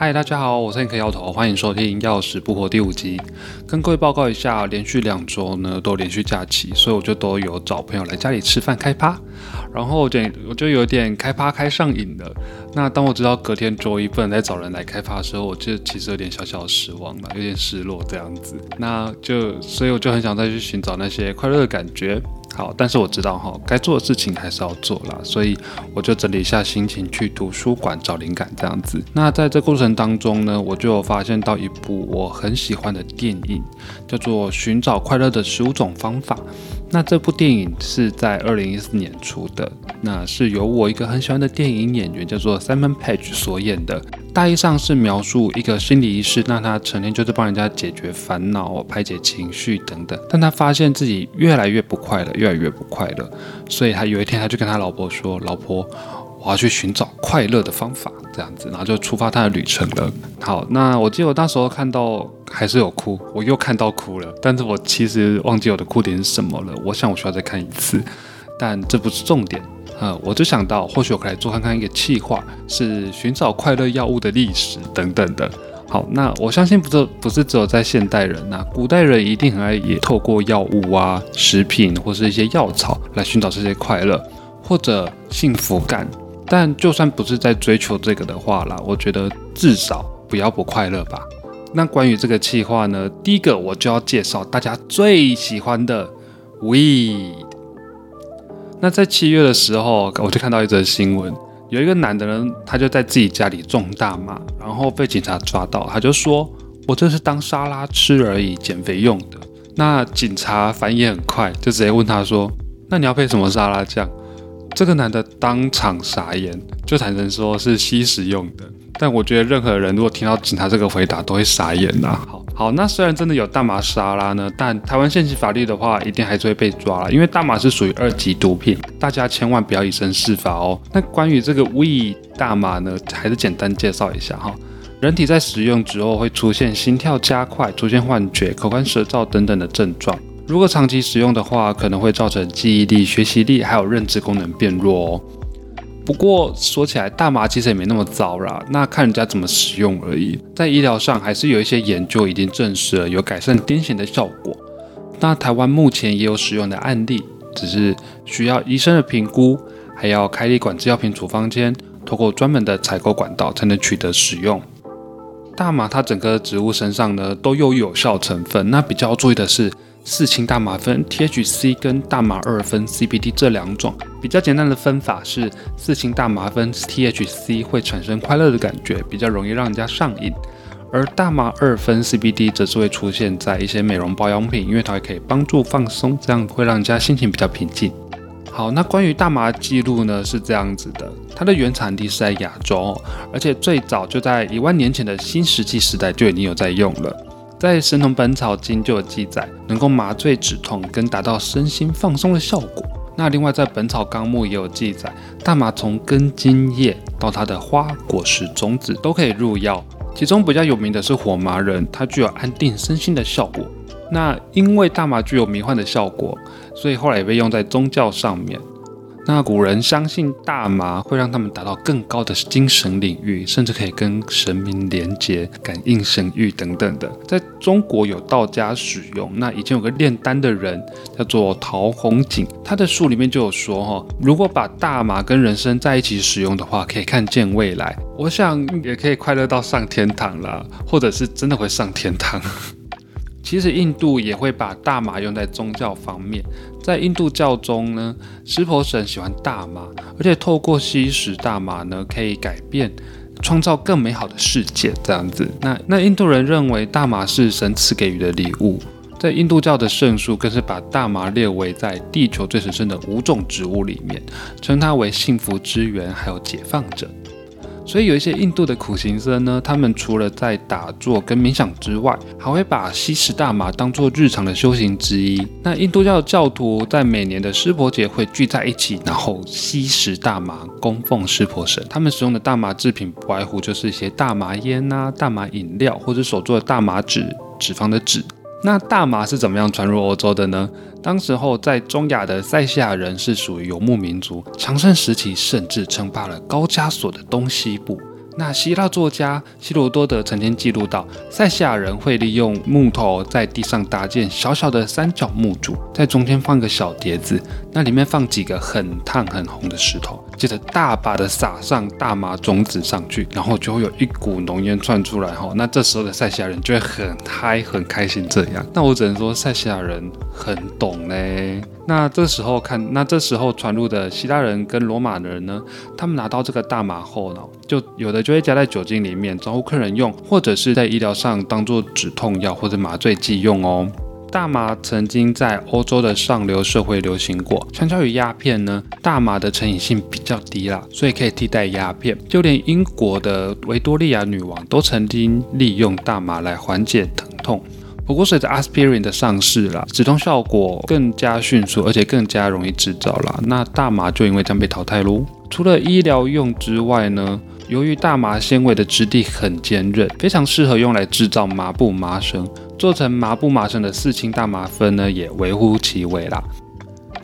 嗨，大家好，我是 N K 摇头，欢迎收听《钥匙不活》第五集。跟各位报告一下，连续两周呢都连续假期，所以我就都有找朋友来家里吃饭开趴。然后我就我就有点开趴开上瘾了。那当我知道隔天周一不能再找人来开趴的时候，我就其实有点小小的失望了，有点失落这样子。那就所以我就很想再去寻找那些快乐的感觉。好，但是我知道哈，该做的事情还是要做啦，所以我就整理一下心情，去图书馆找灵感这样子。那在这过程当中呢，我就发现到一部我很喜欢的电影，叫做《寻找快乐的十五种方法》。那这部电影是在二零一四年出的，那是由我一个很喜欢的电影演员叫做 Simon Page 所演的。大意上是描述一个心理医师，那他成天就是帮人家解决烦恼、排解情绪等等，但他发现自己越来越不快乐，越来越不快乐，所以他有一天他就跟他老婆说：“老婆。”我要去寻找快乐的方法，这样子，然后就出发他的旅程了。好，那我记得我那时候看到还是有哭，我又看到哭了，但是我其实忘记我的哭点是什么了。我想我需要再看一次，但这不是重点啊！我就想到，或许我可以做看看一个计划，是寻找快乐药物的历史等等的。好，那我相信不是不是只有在现代人呐，古代人一定很爱也透过药物啊、食品或是一些药草来寻找这些快乐或者幸福感。但就算不是在追求这个的话啦，我觉得至少不要不快乐吧。那关于这个计划呢，第一个我就要介绍大家最喜欢的 weed。那在七月的时候，我就看到一则新闻，有一个男的人，他就在自己家里种大麻，然后被警察抓到，他就说：“我这是当沙拉吃而已，减肥用的。”那警察反应很快，就直接问他说：“那你要配什么沙拉酱？”这个男的当场傻眼，就坦诚说是吸食用的。但我觉得任何人如果听到警察这个回答，都会傻眼呐。好好，那虽然真的有大麻沙拉呢，但台湾现行法律的话，一定还是会被抓了，因为大麻是属于二级毒品，大家千万不要以身试法哦。那关于这个 we 大麻呢，还是简单介绍一下哈。人体在使用之后会出现心跳加快、出现幻觉、口干舌燥等等的症状。如果长期使用的话，可能会造成记忆力、学习力还有认知功能变弱哦。不过说起来，大麻其实也没那么糟啦，那看人家怎么使用而已。在医疗上，还是有一些研究已经证实了有改善癫痫的效果。那台湾目前也有使用的案例，只是需要医生的评估，还要开立管制药品处方间，透过专门的采购管道才能取得使用。大麻它整个植物身上呢都有有效成分，那比较注意的是。四氢大麻酚 （THC） 跟大麻二酚 （CBD） 这两种比较简单的分法是，四氢大麻酚 （THC） 会产生快乐的感觉，比较容易让人家上瘾；而大麻二酚 （CBD） 则是会出现在一些美容保养品，因为它可以帮助放松，这样会让人家心情比较平静。好，那关于大麻记录呢是这样子的，它的原产地是在亚洲，而且最早就在一万年前的新石器时代就已经有在用了。在《神农本草经》就有记载，能够麻醉止痛跟达到身心放松的效果。那另外在《本草纲目》也有记载，大麻从根茎叶到它的花果实种子都可以入药，其中比较有名的是火麻仁，它具有安定身心的效果。那因为大麻具有迷幻的效果，所以后来也被用在宗教上面。那古人相信大麻会让他们达到更高的精神领域，甚至可以跟神明连接、感应神域等等的。在中国有道家使用，那以前有个炼丹的人叫做陶弘景，他的书里面就有说哈，如果把大麻跟人参在一起使用的话，可以看见未来。我想也可以快乐到上天堂啦，或者是真的会上天堂。其实印度也会把大麻用在宗教方面，在印度教中呢，湿婆神喜欢大麻，而且透过吸食大麻呢，可以改变、创造更美好的世界。这样子，那那印度人认为大麻是神赐给予的礼物，在印度教的圣书更是把大麻列为在地球最神圣的五种植物里面，称它为幸福之源，还有解放者。所以有一些印度的苦行僧呢，他们除了在打坐跟冥想之外，还会把吸食大麻当做日常的修行之一。那印度教的教徒在每年的湿婆节会聚在一起，然后吸食大麻，供奉湿婆神。他们使用的大麻制品不外乎就是一些大麻烟啊、大麻饮料，或者手做的大麻纸、脂肪的纸。那大麻是怎么样传入欧洲的呢？当时候在中亚的塞西亚人是属于游牧民族，强盛时期甚至称霸了高加索的东西部。那希腊作家希罗多德曾经记录到，塞西亚人会利用木头在地上搭建小小的三角木柱，在中间放个小碟子，那里面放几个很烫很红的石头，接着大把的撒上大麻种子上去，然后就会有一股浓烟窜出来哈。那这时候的塞西亚人就会很嗨很开心这样。那我只能说塞西亚人很懂嘞。那这时候看，那这时候传入的希腊人跟罗马人呢，他们拿到这个大麻后呢，就有的就会加在酒精里面招呼客人用，或者是在医疗上当做止痛药或者麻醉剂用哦。大麻曾经在欧洲的上流社会流行过，相较于鸦片呢，大麻的成瘾性比较低啦，所以可以替代鸦片。就连英国的维多利亚女王都曾经利用大麻来缓解疼痛。不过随着 aspirin 的上市啦，止痛效果更加迅速，而且更加容易制造啦，那大麻就因为这样被淘汰喽。除了医疗用之外呢，由于大麻纤维的质地很坚韧，非常适合用来制造麻布麻绳。做成麻布麻绳的四氢大麻酚呢，也微乎其微啦。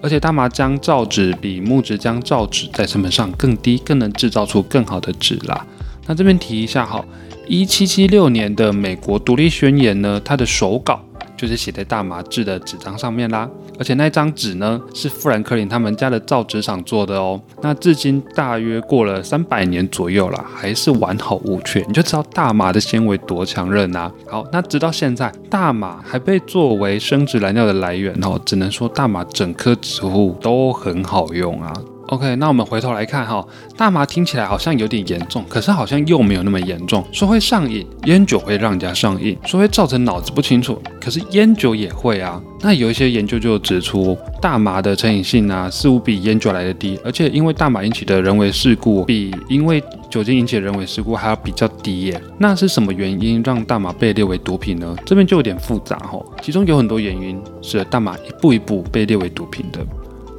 而且大麻浆造纸比木质浆造纸在成本上更低，更能制造出更好的纸啦。那这边提一下哈。一七七六年的美国独立宣言呢，它的手稿就是写在大麻制的纸张上面啦。而且那张纸呢，是富兰克林他们家的造纸厂做的哦。那至今大约过了三百年左右了，还是完好无缺。你就知道大麻的纤维多强韧啊。好，那直到现在，大麻还被作为生殖燃料的来源哦。只能说大麻整棵植物都很好用啊。OK，那我们回头来看哈，大麻听起来好像有点严重，可是好像又没有那么严重。说会上瘾，烟酒会让人家上瘾；说会造成脑子不清楚，可是烟酒也会啊。那有一些研究就指出，大麻的成瘾性啊，似乎比烟酒来的低，而且因为大麻引起的人为事故，比因为酒精引起的人为事故还要比较低耶。那是什么原因让大麻被列为毒品呢？这边就有点复杂哈，其中有很多原因是大麻一步一步被列为毒品的。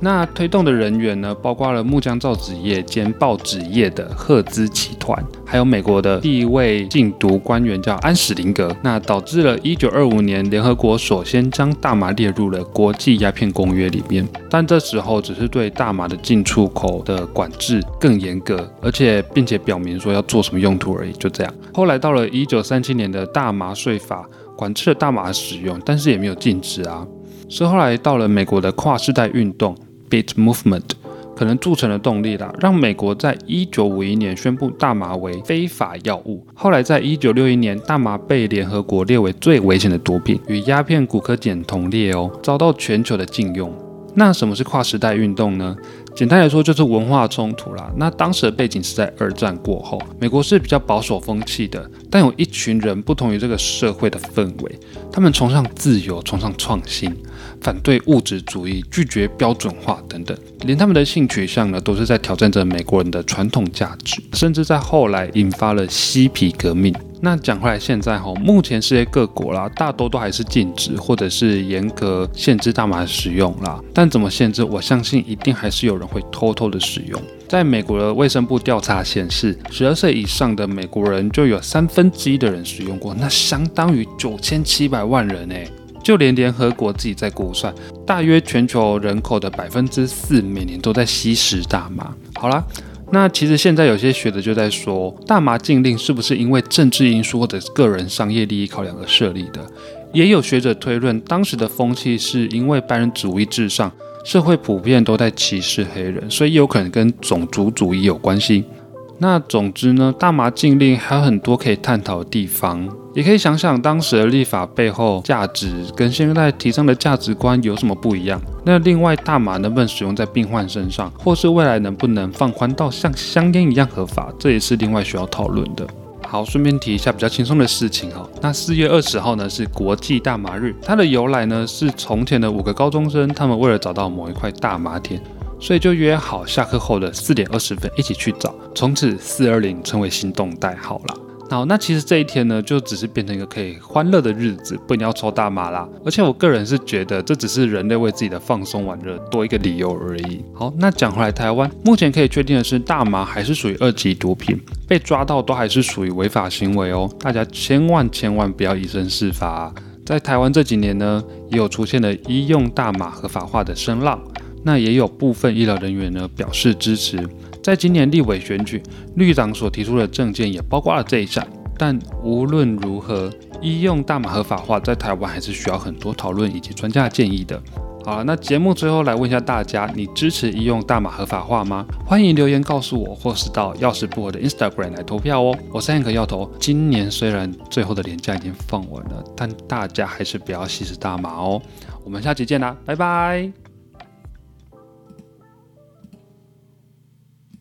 那推动的人员呢，包括了木浆造纸业兼报纸业的赫兹集团，还有美国的第一位禁毒官员叫安史林格。那导致了1925年联合国首先将大麻列入了国际鸦片公约里面，但这时候只是对大麻的进出口的管制更严格，而且并且表明说要做什么用途而已，就这样。后来到了1937年的大麻税法，管制了大麻使用，但是也没有禁止啊。是后来到了美国的跨世代运动。Beat Movement 可能铸成了动力啦，让美国在一九五一年宣布大麻为非法药物。后来在一九六一年，大麻被联合国列为最危险的毒品，与鸦片、古柯碱同列哦，遭到全球的禁用。那什么是跨时代运动呢？简单来说就是文化冲突啦。那当时的背景是在二战过后，美国是比较保守风气的，但有一群人不同于这个社会的氛围，他们崇尚自由，崇尚创新。反对物质主义，拒绝标准化等等，连他们的性取向呢，都是在挑战着美国人的传统价值，甚至在后来引发了嬉皮革命。那讲回来，现在哈，目前世界各国啦，大多都还是禁止或者是严格限制大麻的使用啦。但怎么限制？我相信一定还是有人会偷偷的使用。在美国的卫生部调查显示，十二岁以上的美国人就有三分之一的人使用过，那相当于九千七百万人诶。就连联合国自己在估算，大约全球人口的百分之四每年都在吸食大麻。好啦，那其实现在有些学者就在说，大麻禁令是不是因为政治因素或者个人商业利益考量而设立的？也有学者推论，当时的风气是因为白人主义至上，社会普遍都在歧视黑人，所以有可能跟种族主义有关系。那总之呢，大麻禁令还有很多可以探讨的地方，也可以想想当时的立法背后价值跟现在提倡的价值观有什么不一样。那另外，大麻能不能使用在病患身上，或是未来能不能放宽到像香烟一样合法，这也是另外需要讨论的。好，顺便提一下比较轻松的事情哈。那四月二十号呢是国际大麻日，它的由来呢是从前的五个高中生，他们为了找到某一块大麻田。所以就约好下课后的四点二十分一起去找，从此四二零成为行动代号了。好，那其实这一天呢，就只是变成一个可以欢乐的日子，不一定要抽大麻啦。而且我个人是觉得，这只是人类为自己的放松玩乐多一个理由而已。好，那讲回来，台湾目前可以确定的是，大麻还是属于二级毒品，被抓到都还是属于违法行为哦。大家千万千万不要以身试法。在台湾这几年呢，也有出现了医用大麻合法化的声浪。那也有部分医疗人员呢表示支持，在今年立委选举，绿党所提出的政见也包括了这一项。但无论如何，医用大麻合法化在台湾还是需要很多讨论以及专家建议的。好了，那节目最后来问一下大家，你支持医用大麻合法化吗？欢迎留言告诉我，或是到钥匙布的 Instagram 来投票哦。我是 Hank 要投。今年虽然最后的年假已经放完了，但大家还是不要吸食大麻哦。我们下期见啦，拜拜。